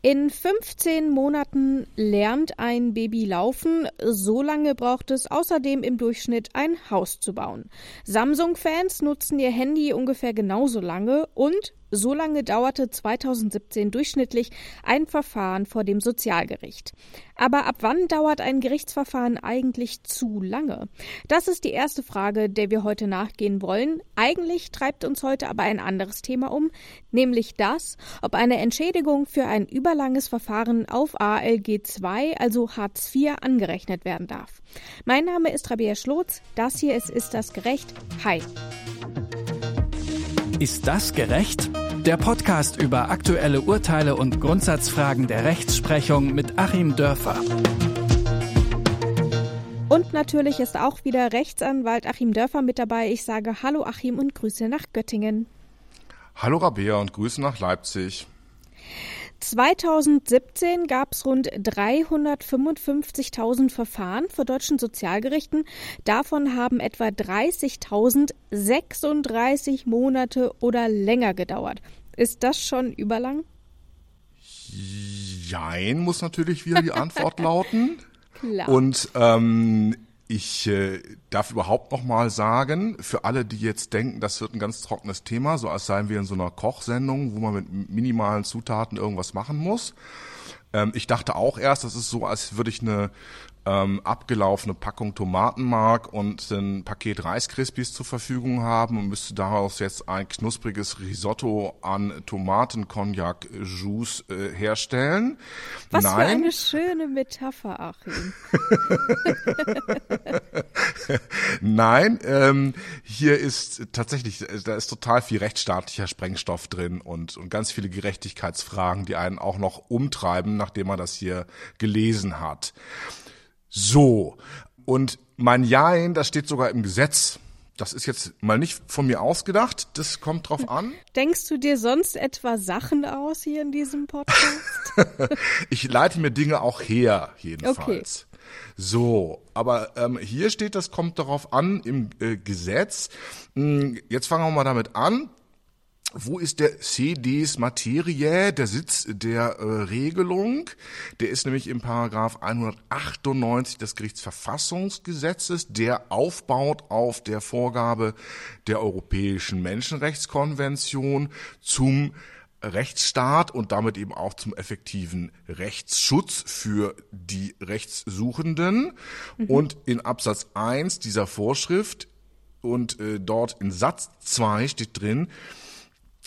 In 15 Monaten lernt ein Baby laufen. So lange braucht es außerdem im Durchschnitt ein Haus zu bauen. Samsung-Fans nutzen ihr Handy ungefähr genauso lange und so lange dauerte 2017 durchschnittlich ein Verfahren vor dem Sozialgericht. Aber ab wann dauert ein Gerichtsverfahren eigentlich zu lange? Das ist die erste Frage, der wir heute nachgehen wollen. Eigentlich treibt uns heute aber ein anderes Thema um, nämlich das, ob eine Entschädigung für ein überlanges Verfahren auf ALG 2, also Hartz IV, angerechnet werden darf. Mein Name ist Rabea Schlotz. Das hier ist Ist das gerecht? Hi. Ist das gerecht? Der Podcast über aktuelle Urteile und Grundsatzfragen der Rechtsprechung mit Achim Dörfer. Und natürlich ist auch wieder Rechtsanwalt Achim Dörfer mit dabei. Ich sage Hallo Achim und Grüße nach Göttingen. Hallo Rabea und Grüße nach Leipzig. 2017 gab es rund 355.000 Verfahren vor deutschen Sozialgerichten. Davon haben etwa 30.000 36 Monate oder länger gedauert. Ist das schon überlang? Jein, muss natürlich wieder die Antwort lauten. Klar. Und ähm, ich äh, darf überhaupt noch mal sagen, für alle, die jetzt denken, das wird ein ganz trockenes Thema, so als seien wir in so einer Kochsendung, wo man mit minimalen Zutaten irgendwas machen muss. Ähm, ich dachte auch erst, das ist so, als würde ich eine ähm, abgelaufene Packung Tomatenmark und ein Paket Reiskrispies zur Verfügung haben und müsste daraus jetzt ein knuspriges Risotto an Tomaten-Cognac-Juice äh, herstellen. Was Nein. für eine schöne Metapher, Achim. Nein, ähm, hier ist tatsächlich, da ist total viel rechtsstaatlicher Sprengstoff drin und, und ganz viele Gerechtigkeitsfragen, die einen auch noch umtreiben, nachdem man das hier gelesen hat. So, und mein Jein, das steht sogar im Gesetz. Das ist jetzt mal nicht von mir ausgedacht, das kommt drauf an. Denkst du dir sonst etwa Sachen aus hier in diesem Podcast? ich leite mir Dinge auch her, jedenfalls. Okay. So, aber ähm, hier steht, das kommt darauf an im äh, Gesetz. Hm, jetzt fangen wir mal damit an. Wo ist der CDs Materie, der Sitz der äh, Regelung? Der ist nämlich im Paragraph 198 des Gerichtsverfassungsgesetzes, der aufbaut auf der Vorgabe der Europäischen Menschenrechtskonvention zum Rechtsstaat und damit eben auch zum effektiven Rechtsschutz für die Rechtssuchenden. Mhm. Und in Absatz 1 dieser Vorschrift und äh, dort in Satz 2 steht drin,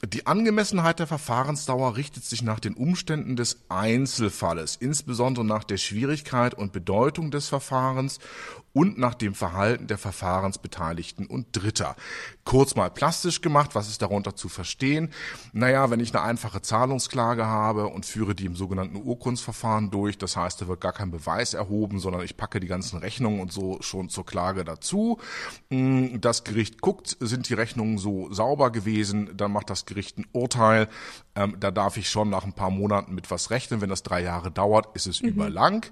die Angemessenheit der Verfahrensdauer richtet sich nach den Umständen des Einzelfalles, insbesondere nach der Schwierigkeit und Bedeutung des Verfahrens und nach dem Verhalten der Verfahrensbeteiligten und Dritter. Kurz mal plastisch gemacht, was ist darunter zu verstehen? Naja, wenn ich eine einfache Zahlungsklage habe und führe die im sogenannten Urkundsverfahren durch, das heißt, da wird gar kein Beweis erhoben, sondern ich packe die ganzen Rechnungen und so schon zur Klage dazu. Hm, das Gericht guckt, sind die Rechnungen so sauber gewesen, dann macht das Gericht ein Urteil. Ähm, da darf ich schon nach ein paar Monaten mit was rechnen. Wenn das drei Jahre dauert, ist es mhm. überlang.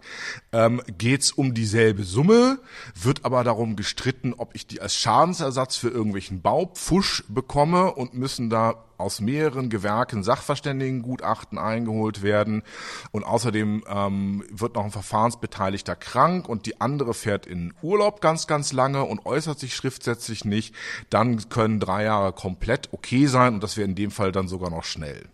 Ähm, Geht es um dieselbe Summe, wird aber darum gestritten, ob ich die als Schadensersatz für irgendwelchen Baupfusch bekomme und müssen da aus mehreren Gewerken Sachverständigengutachten eingeholt werden und außerdem ähm, wird noch ein Verfahrensbeteiligter krank und die andere fährt in Urlaub ganz, ganz lange und äußert sich schriftsätzlich nicht, dann können drei Jahre komplett okay sein und das wäre in dem Fall dann sogar noch schnell.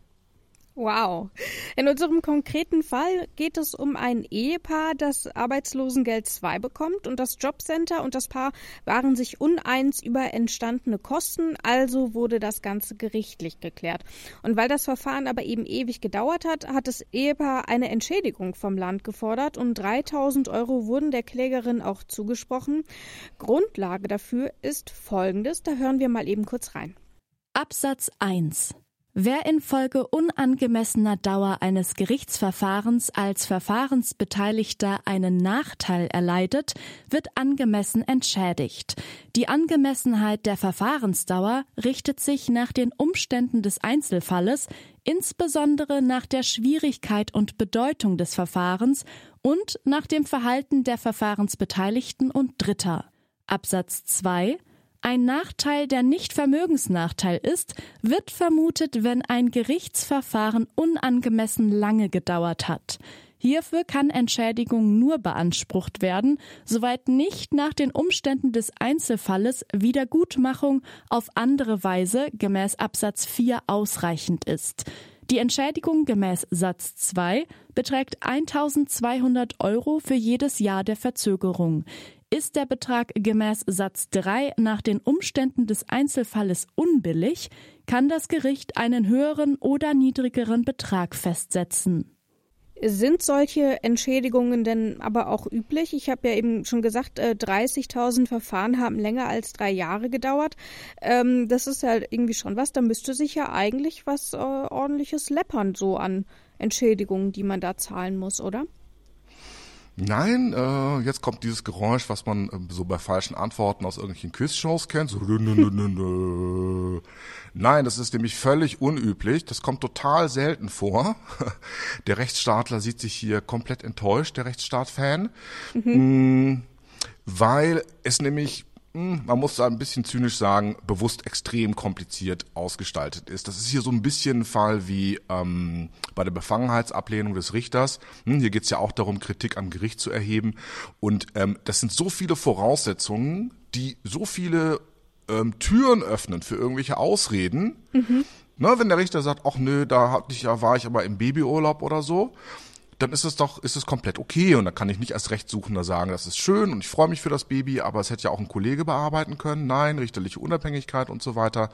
Wow. In unserem konkreten Fall geht es um ein Ehepaar, das Arbeitslosengeld 2 bekommt und das Jobcenter und das Paar waren sich uneins über entstandene Kosten, also wurde das Ganze gerichtlich geklärt. Und weil das Verfahren aber eben ewig gedauert hat, hat das Ehepaar eine Entschädigung vom Land gefordert und 3000 Euro wurden der Klägerin auch zugesprochen. Grundlage dafür ist folgendes, da hören wir mal eben kurz rein. Absatz 1 Wer infolge unangemessener Dauer eines Gerichtsverfahrens als Verfahrensbeteiligter einen Nachteil erleidet, wird angemessen entschädigt. Die Angemessenheit der Verfahrensdauer richtet sich nach den Umständen des Einzelfalles, insbesondere nach der Schwierigkeit und Bedeutung des Verfahrens und nach dem Verhalten der Verfahrensbeteiligten und Dritter. Absatz 2 Ein Nachteil, der nicht Vermögensnachteil ist, wird vermutet, wenn ein Gerichtsverfahren unangemessen lange gedauert hat. Hierfür kann Entschädigung nur beansprucht werden, soweit nicht nach den Umständen des Einzelfalles Wiedergutmachung auf andere Weise gemäß Absatz 4 ausreichend ist. Die Entschädigung gemäß Satz 2 beträgt 1200 Euro für jedes Jahr der Verzögerung. Ist der Betrag gemäß Satz 3 nach den Umständen des Einzelfalles unbillig, kann das Gericht einen höheren oder niedrigeren Betrag festsetzen. Sind solche Entschädigungen denn aber auch üblich? Ich habe ja eben schon gesagt, 30.000 äh, Verfahren haben länger als drei Jahre gedauert. Ähm, das ist ja irgendwie schon was. Da müsste sich ja eigentlich was äh, ordentliches läppern, so an Entschädigungen, die man da zahlen muss, oder? Nein, äh, jetzt kommt dieses Geräusch, was man äh, so bei falschen Antworten aus irgendwelchen Quizshows kennt. So, Nein, das ist nämlich völlig unüblich. Das kommt total selten vor. Der Rechtsstaatler sieht sich hier komplett enttäuscht, der Rechtsstaat-Fan, mhm. Mm, weil es nämlich man muss da ein bisschen zynisch sagen, bewusst extrem kompliziert ausgestaltet ist. Das ist hier so ein bisschen ein Fall wie ähm, bei der Befangenheitsablehnung des Richters. Hm, hier geht es ja auch darum, Kritik am Gericht zu erheben. Und ähm, das sind so viele Voraussetzungen, die so viele ähm, Türen öffnen für irgendwelche Ausreden. Mhm. Ne, wenn der Richter sagt, ach nö, da hatte ich, ja, war ich aber im Babyurlaub oder so, dann ist es doch, ist es komplett okay und dann kann ich nicht als Rechtssuchender sagen, das ist schön und ich freue mich für das Baby, aber es hätte ja auch ein Kollege bearbeiten können. Nein, richterliche Unabhängigkeit und so weiter.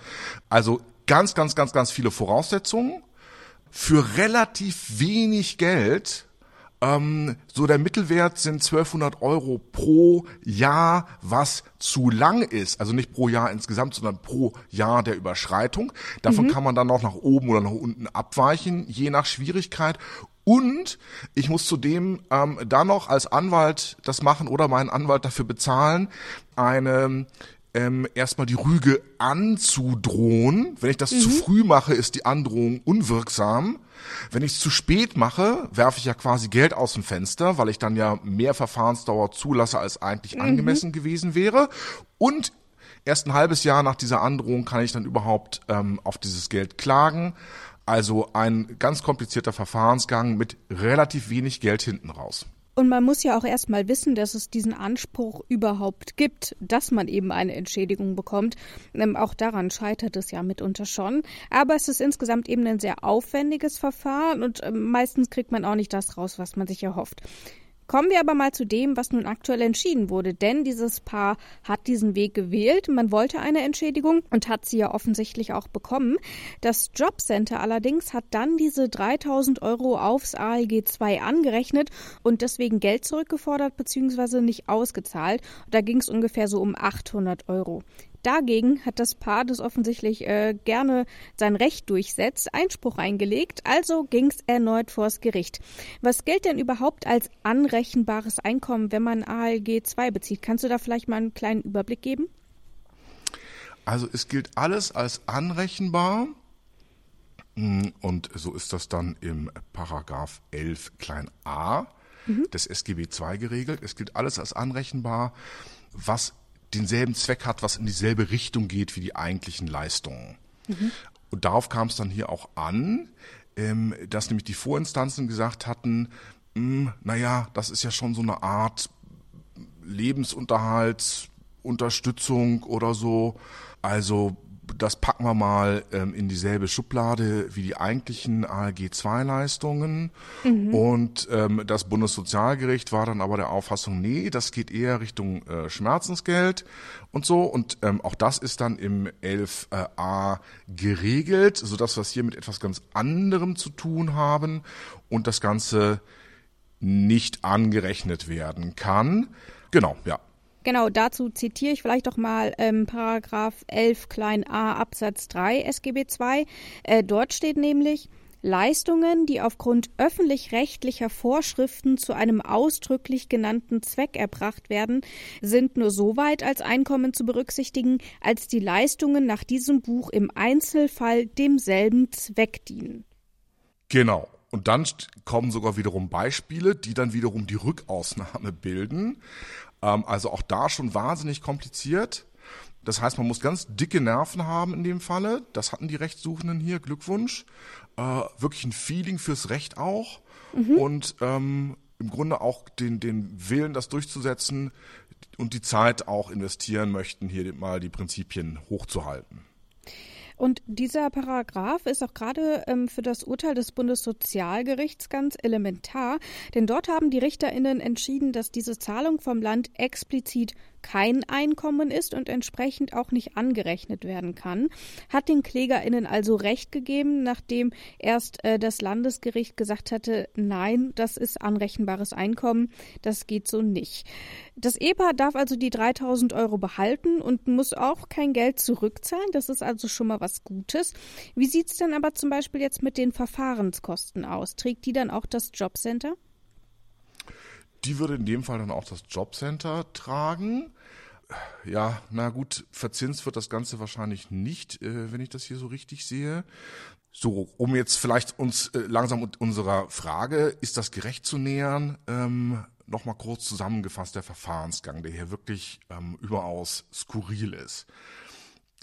Also ganz, ganz, ganz, ganz viele Voraussetzungen für relativ wenig Geld. Ähm, so der Mittelwert sind 1200 Euro pro Jahr, was zu lang ist. Also nicht pro Jahr insgesamt, sondern pro Jahr der Überschreitung. Davon mhm. kann man dann noch nach oben oder nach unten abweichen, je nach Schwierigkeit. Und ich muss zudem ähm, dann noch als Anwalt das machen oder meinen Anwalt dafür bezahlen, eine ähm, erstmal die Rüge anzudrohen. Wenn ich das mhm. zu früh mache, ist die Androhung unwirksam. Wenn ich es zu spät mache, werfe ich ja quasi Geld aus dem Fenster, weil ich dann ja mehr Verfahrensdauer zulasse, als eigentlich mhm. angemessen gewesen wäre. Und erst ein halbes Jahr nach dieser Androhung kann ich dann überhaupt ähm, auf dieses Geld klagen. Also ein ganz komplizierter Verfahrensgang mit relativ wenig Geld hinten raus. Und man muss ja auch erstmal wissen, dass es diesen Anspruch überhaupt gibt, dass man eben eine Entschädigung bekommt. Ähm, auch daran scheitert es ja mitunter schon. Aber es ist insgesamt eben ein sehr aufwendiges Verfahren und äh, meistens kriegt man auch nicht das raus, was man sich erhofft. Kommen wir aber mal zu dem, was nun aktuell entschieden wurde, denn dieses Paar hat diesen Weg gewählt. Man wollte eine Entschädigung und hat sie ja offensichtlich auch bekommen. Das Jobcenter allerdings hat dann diese 3000 Euro aufs ALG 2 angerechnet und deswegen Geld zurückgefordert bzw. nicht ausgezahlt. Da ging es ungefähr so um 800 Euro. Dagegen hat das Paar, das offensichtlich äh, gerne sein Recht durchsetzt, Einspruch eingelegt, also ging es erneut vors Gericht. Was gilt denn überhaupt als anrechenbares Einkommen, wenn man ALG 2 bezieht? Kannst du da vielleicht mal einen kleinen Überblick geben? Also es gilt alles als anrechenbar. Hm, und so ist das dann im Paragraph 11 klein a mhm. des SGB II geregelt. Es gilt alles als anrechenbar, was denselben Zweck hat, was in dieselbe Richtung geht wie die eigentlichen Leistungen. Mhm. Und darauf kam es dann hier auch an, ähm, dass nämlich die Vorinstanzen gesagt hatten, mh, hm, naja, das ist ja schon so eine Art Lebensunterhalt, Unterstützung oder so. Also das packen wir mal ähm, in dieselbe Schublade wie die eigentlichen ALG-2-Leistungen. Mhm. Und ähm, das Bundessozialgericht war dann aber der Auffassung, nee, das geht eher Richtung äh, Schmerzensgeld und so. Und ähm, auch das ist dann im 11a geregelt, sodass wir es hier mit etwas ganz anderem zu tun haben und das Ganze nicht angerechnet werden kann. Genau, ja. Genau, dazu zitiere ich vielleicht doch mal ähm, Paragraph 11 klein a Absatz 3 SGB II. Äh, dort steht nämlich, Leistungen, die aufgrund öffentlich-rechtlicher Vorschriften zu einem ausdrücklich genannten Zweck erbracht werden, sind nur so weit als Einkommen zu berücksichtigen, als die Leistungen nach diesem Buch im Einzelfall demselben Zweck dienen. Genau. Und dann kommen sogar wiederum Beispiele, die dann wiederum die Rückausnahme bilden. Ähm, also auch da schon wahnsinnig kompliziert. Das heißt, man muss ganz dicke Nerven haben in dem Falle. Das hatten die Rechtssuchenden hier. Glückwunsch. Äh, wirklich ein Feeling fürs Recht auch. Mhm. Und ähm, im Grunde auch den, den Willen, das durchzusetzen und die Zeit auch investieren möchten, hier mal die Prinzipien hochzuhalten. Und dieser Paragraph ist auch gerade ähm, für das Urteil des Bundessozialgerichts ganz elementar, denn dort haben die Richterinnen entschieden, dass diese Zahlung vom Land explizit kein Einkommen ist und entsprechend auch nicht angerechnet werden kann, hat den KlägerInnen also Recht gegeben, nachdem erst äh, das Landesgericht gesagt hatte, nein, das ist anrechenbares Einkommen, das geht so nicht. Das Ehepaar darf also die 3000 Euro behalten und muss auch kein Geld zurückzahlen, das ist also schon mal was Gutes. Wie sieht es denn aber zum Beispiel jetzt mit den Verfahrenskosten aus? Trägt die dann auch das Jobcenter? Die würde in dem Fall dann auch das Jobcenter tragen. Ja, na gut, verzinst wird das Ganze wahrscheinlich nicht, äh, wenn ich das hier so richtig sehe. So, um jetzt vielleicht uns äh, langsam unserer Frage, ist das gerecht zu nähern, ähm, nochmal kurz zusammengefasst der Verfahrensgang, der hier wirklich ähm, überaus skurril ist.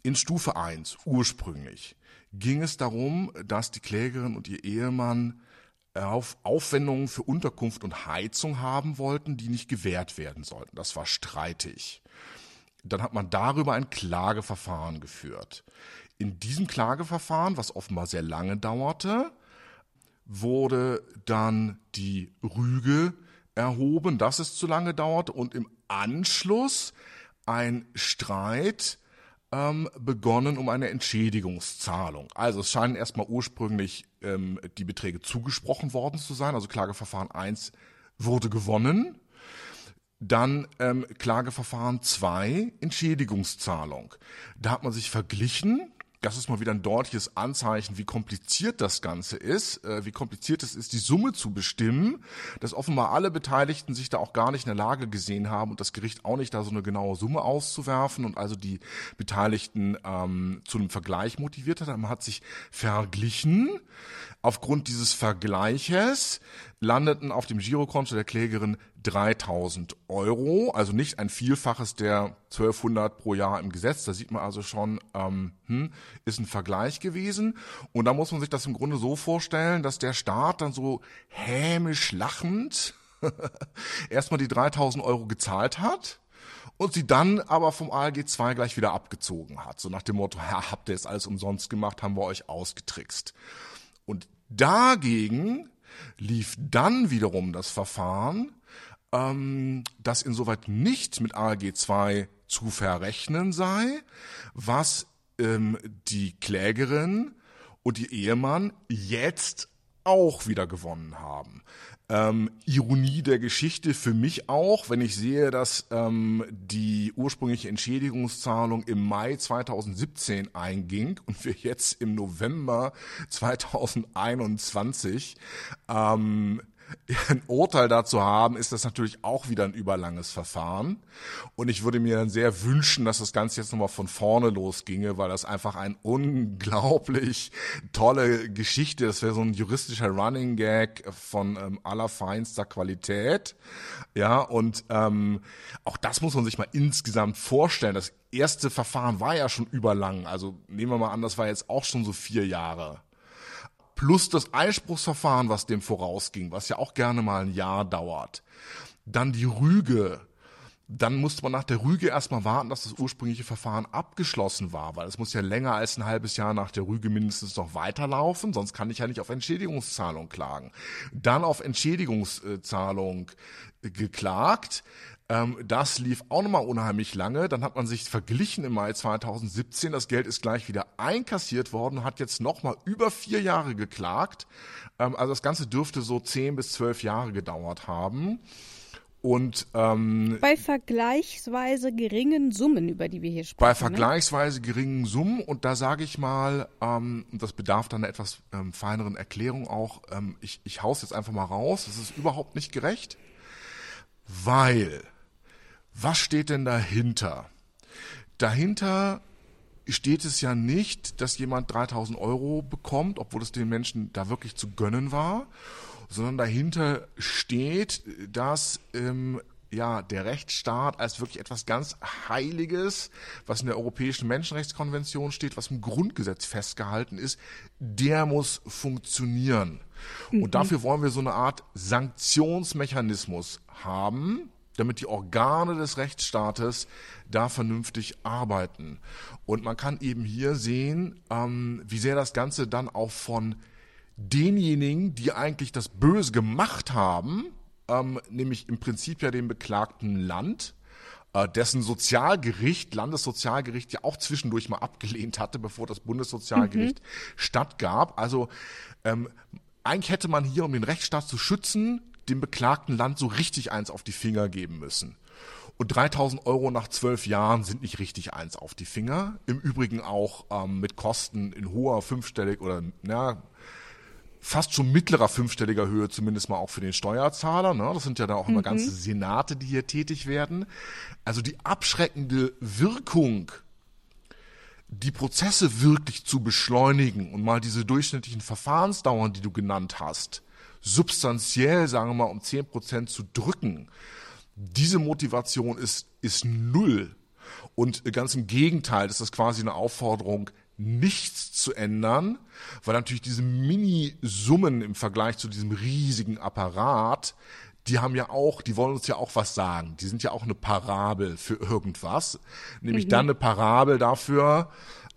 In Stufe 1, ursprünglich, ging es darum, dass die Klägerin und ihr Ehemann auf Aufwendungen für Unterkunft und Heizung haben wollten, die nicht gewährt werden sollten. Das war streitig. Dann hat man darüber ein Klageverfahren geführt. In diesem Klageverfahren, was offenbar sehr lange dauerte, wurde dann die Rüge erhoben, dass es zu lange dauerte und im Anschluss ein Streit ähm, begonnen um eine Entschädigungszahlung. Also es scheinen erstmal ursprünglich ähm, die Beträge zugesprochen worden zu sein. Also Klageverfahren 1 wurde gewonnen. Dann ähm, Klageverfahren 2, Entschädigungszahlung. Da hat man sich verglichen das ist mal wieder ein deutliches Anzeichen, wie kompliziert das Ganze ist, äh, wie kompliziert es ist, die Summe zu bestimmen, dass offenbar alle Beteiligten sich da auch gar nicht in der Lage gesehen haben und das Gericht auch nicht da so eine genaue Summe auszuwerfen und also die Beteiligten ähm, zu einem Vergleich motiviert hat. Man hat sich verglichen. Aufgrund dieses Vergleiches landeten auf dem Girokonto der Klägerin 3000 Euro, also nicht ein Vielfaches der 1200 pro Jahr im Gesetz. Da sieht man also schon, ähm, hm, ist ein Vergleich gewesen. Und da muss man sich das im Grunde so vorstellen, dass der Staat dann so hämisch lachend erstmal die 3000 Euro gezahlt hat und sie dann aber vom ALG 2 gleich wieder abgezogen hat. So nach dem Motto, ja, habt ihr es alles umsonst gemacht, haben wir euch ausgetrickst. Und dagegen lief dann wiederum das Verfahren, ähm, das insoweit nicht mit ALG 2 zu verrechnen sei, was ähm, die Klägerin und ihr Ehemann jetzt auch wieder gewonnen haben. Ähm, Ironie der Geschichte für mich auch, wenn ich sehe, dass ähm, die ursprüngliche Entschädigungszahlung im Mai 2017 einging und wir jetzt im November 2021 ähm, ein Urteil dazu haben, ist das natürlich auch wieder ein überlanges Verfahren. Und ich würde mir dann sehr wünschen, dass das Ganze jetzt nochmal von vorne losginge, weil das einfach ein unglaublich tolle Geschichte, das wäre so ein juristischer Running Gag von ähm, allerfeinster Qualität. Ja, und ähm, auch das muss man sich mal insgesamt vorstellen. Das erste Verfahren war ja schon überlang. Also nehmen wir mal an, das war jetzt auch schon so vier Jahre plus das Einspruchsverfahren, was dem vorausging, was ja auch gerne mal ein Jahr dauert. Dann die Rüge. Dann musste man nach der Rüge erstmal warten, dass das ursprüngliche Verfahren abgeschlossen war, weil es muss ja länger als ein halbes Jahr nach der Rüge mindestens noch weiterlaufen, sonst kann ich ja nicht auf Entschädigungszahlung klagen. Dann auf Entschädigungszahlung geklagt. Ähm, das lief auch nochmal unheimlich lange. Dann hat man sich verglichen im Mai 2017. Das Geld ist gleich wieder einkassiert worden, hat jetzt nochmal über vier Jahre geklagt. Ähm, also das Ganze dürfte so zehn bis zwölf Jahre gedauert haben. Und ähm, bei vergleichsweise geringen Summen, über die wir hier sprechen. Bei ne? vergleichsweise ne? geringen Summen und da sage ich mal, ähm, das bedarf dann einer etwas ähm, feineren Erklärung auch. Ähm, ich ich hau's jetzt einfach mal raus. Das ist überhaupt nicht gerecht, weil was steht denn dahinter? Dahinter steht es ja nicht, dass jemand 3000 Euro bekommt, obwohl es den Menschen da wirklich zu gönnen war, sondern dahinter steht, dass ähm, ja, der Rechtsstaat als wirklich etwas ganz Heiliges, was in der Europäischen Menschenrechtskonvention steht, was im Grundgesetz festgehalten ist, der muss funktionieren. Mhm. Und dafür wollen wir so eine Art Sanktionsmechanismus haben, damit die Organe des Rechtsstaates da vernünftig arbeiten. Und man kann eben hier sehen, ähm, wie sehr das Ganze dann auch von denjenigen, die eigentlich das Böse gemacht haben, ähm, nämlich im Prinzip ja dem beklagten Land, äh, dessen Sozialgericht, Landessozialgericht ja auch zwischendurch mal abgelehnt hatte, bevor das Bundessozialgericht mhm. stattgab. Also ähm, eigentlich hätte man hier, um den Rechtsstaat zu schützen, dem beklagten Land so richtig eins auf die Finger geben müssen. Und 3000 Euro nach zwölf Jahren sind nicht richtig eins auf die Finger. Im Übrigen auch ähm, mit Kosten in hoher fünfstellig oder na, fast schon mittlerer fünfstelliger Höhe, zumindest mal auch für den Steuerzahler. Ne? Das sind ja da auch immer mhm. ganze Senate, die hier tätig werden. Also die abschreckende Wirkung, die Prozesse wirklich zu beschleunigen und mal diese durchschnittlichen Verfahrensdauern, die du genannt hast, substanziell, sagen wir mal, um zehn Prozent zu drücken, diese Motivation ist, ist null. Und ganz im Gegenteil, das ist quasi eine Aufforderung, nichts zu ändern, weil natürlich diese Mini-Summen im Vergleich zu diesem riesigen Apparat, die haben ja auch, die wollen uns ja auch was sagen. Die sind ja auch eine Parabel für irgendwas. Nämlich mhm. dann eine Parabel dafür,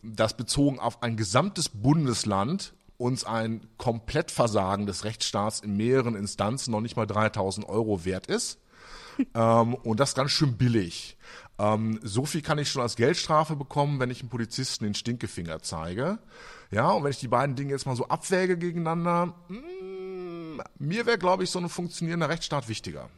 dass bezogen auf ein gesamtes Bundesland uns ein Komplettversagen des Rechtsstaats in mehreren Instanzen noch nicht mal 3000 Euro wert ist. ähm, und das ganz schön billig. Ähm, so viel kann ich schon als Geldstrafe bekommen, wenn ich einem Polizisten den Stinkefinger zeige. Ja, und wenn ich die beiden Dinge jetzt mal so abwäge gegeneinander, mh, mm, mir wäre, glaube ich, so ein funktionierender Rechtsstaat wichtiger.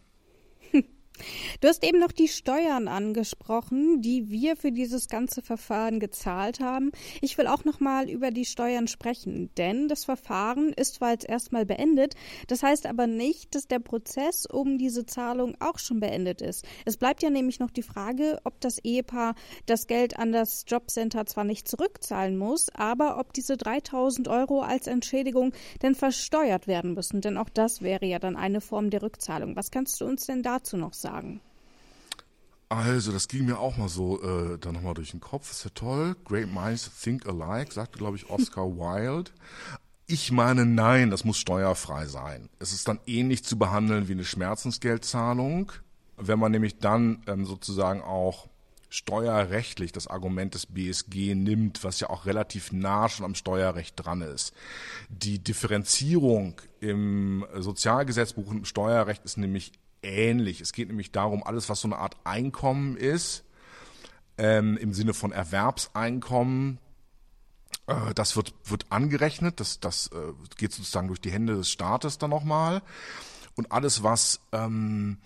Du hast eben noch die Steuern angesprochen, die wir für dieses ganze Verfahren gezahlt haben. Ich will auch noch mal über die Steuern sprechen, denn das Verfahren ist zwar jetzt erstmal beendet, das heißt aber nicht, dass der Prozess um diese Zahlung auch schon beendet ist. Es bleibt ja nämlich noch die Frage, ob das Ehepaar das Geld an das Jobcenter zwar nicht zurückzahlen muss, aber ob diese 3000 Euro als Entschädigung denn versteuert werden müssen, denn auch das wäre ja dann eine Form der Rückzahlung. Was kannst du uns denn dazu noch sagen? Sagen? Also, das ging mir auch mal so äh, dann nochmal durch den Kopf. Ist ja toll. Great minds think alike, sagte, glaube ich, Oscar Wilde. Ich meine, nein, das muss steuerfrei sein. Es ist dann ähnlich zu behandeln wie eine Schmerzensgeldzahlung. Wenn man nämlich dann ähm, sozusagen auch steuerrechtlich das Argument des BSG nimmt, was ja auch relativ nah schon am Steuerrecht dran ist. Die Differenzierung im Sozialgesetzbuch und im Steuerrecht ist nämlich ähnlich. Es geht nämlich darum, alles, was so eine Art Einkommen ist, ähm, im Sinne von Erwerbseinkommen, äh, das wird, wird angerechnet, das, das äh, geht sozusagen durch die Hände des Staates dann nochmal. Und alles, was ähm,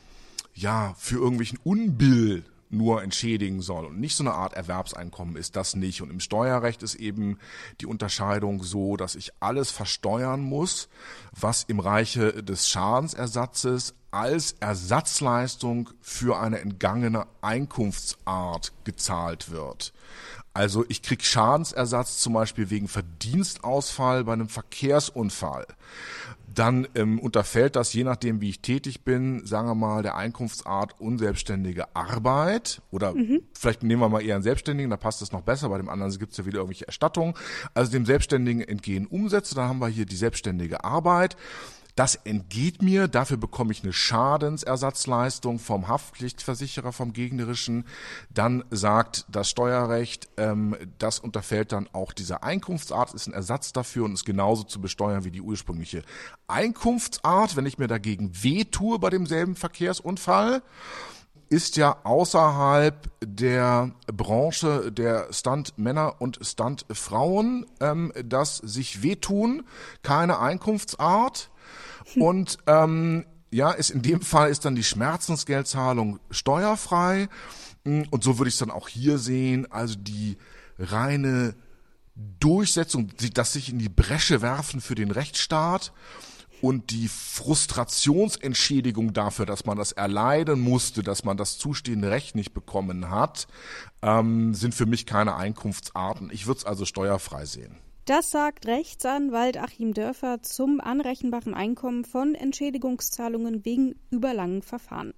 ja für irgendwelchen Unbill nur entschädigen soll und nicht so eine Art Erwerbseinkommen ist, das nicht. Und im Steuerrecht ist eben die Unterscheidung so, dass ich alles versteuern muss, was im Reiche des Schadensersatzes als Ersatzleistung für eine entgangene Einkunftsart gezahlt wird. Also ich krieg Schadensersatz zum Beispiel wegen Verdienstausfall bei einem Verkehrsunfall. Dann ähm, unterfällt das, je nachdem wie ich tätig bin, sagen wir mal, der Einkunftsart unselbstständige Arbeit. Oder mhm. vielleicht nehmen wir mal eher einen Selbstständigen, da passt das noch besser, bei dem anderen gibt es ja wieder irgendwelche Erstattungen. Also dem Selbstständigen entgehen Umsätze, dann haben wir hier die selbstständige Arbeit. Das entgeht mir, dafür bekomme ich eine Schadensersatzleistung vom Haftpflichtversicherer, vom gegnerischen. Dann sagt das Steuerrecht, ähm, das unterfällt dann auch dieser Einkunftsart, ist ein Ersatz dafür und ist genauso zu besteuern wie die ursprüngliche Einkunftsart. Wenn ich mir dagegen wehtue bei demselben Verkehrsunfall, ist ja außerhalb der Branche der Stuntmänner und Stuntfrauen, ähm, dass sich wehtun keine Einkunftsart. Und ähm, ja, ist in dem Fall ist dann die Schmerzensgeldzahlung steuerfrei. Mm, und so würde ich es dann auch hier sehen. Also die reine Durchsetzung, das sich in die Bresche werfen für den Rechtsstaat und die Frustrationsentschädigung dafür, dass man das erleiden musste, dass man das zustehende Recht nicht bekommen hat, ähm, sind für mich keine Einkunftsarten. Ich würde es also steuerfrei sehen. Das sagt Rechtsanwalt Achim Dörfer zum anrechenbaren Einkommen von Entschädigungszahlungen wegen überlangen Verfahren.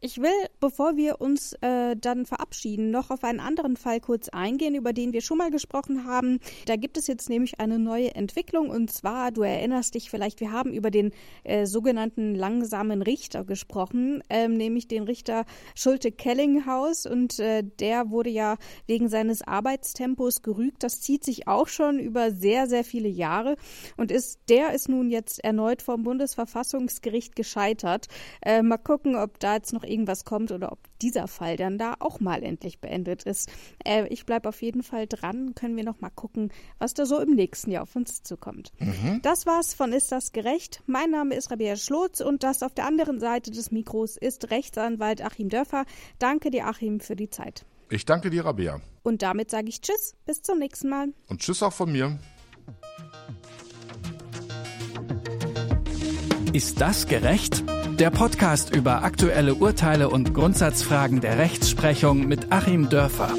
Ich will, bevor wir uns äh, dann verabschieden, noch auf einen anderen Fall kurz eingehen, über den wir schon mal gesprochen haben. Da gibt es jetzt nämlich eine neue Entwicklung und zwar, du erinnerst dich vielleicht, wir haben über den äh, sogenannten langsamen Richter gesprochen, ähm, nämlich den Richter Schulte-Kellinghaus und äh, der wurde ja wegen seines Arbeitstempos gerügt. Das zieht sich auch schon über über sehr, sehr viele Jahre und ist, der ist nun jetzt erneut vom Bundesverfassungsgericht gescheitert. Äh, mal gucken, ob da jetzt noch irgendwas kommt oder ob dieser Fall dann da auch mal endlich beendet ist. Äh, ich bleibe auf jeden Fall dran, können wir noch mal gucken, was da so im nächsten Jahr auf uns zukommt. Mhm. Das war's von Ist das gerecht? Mein Name ist Rabea Schlotz und das auf der anderen Seite des Mikros ist Rechtsanwalt Achim Dörfer. Danke dir, Achim, für die Zeit. Ich danke dir, Rabea. Und damit sage ich Tschüss, bis zum nächsten Mal. Und Tschüss auch von mir. Ist das gerecht? Der Podcast über aktuelle Urteile und Grundsatzfragen der Rechtsprechung mit Achim Dörfer.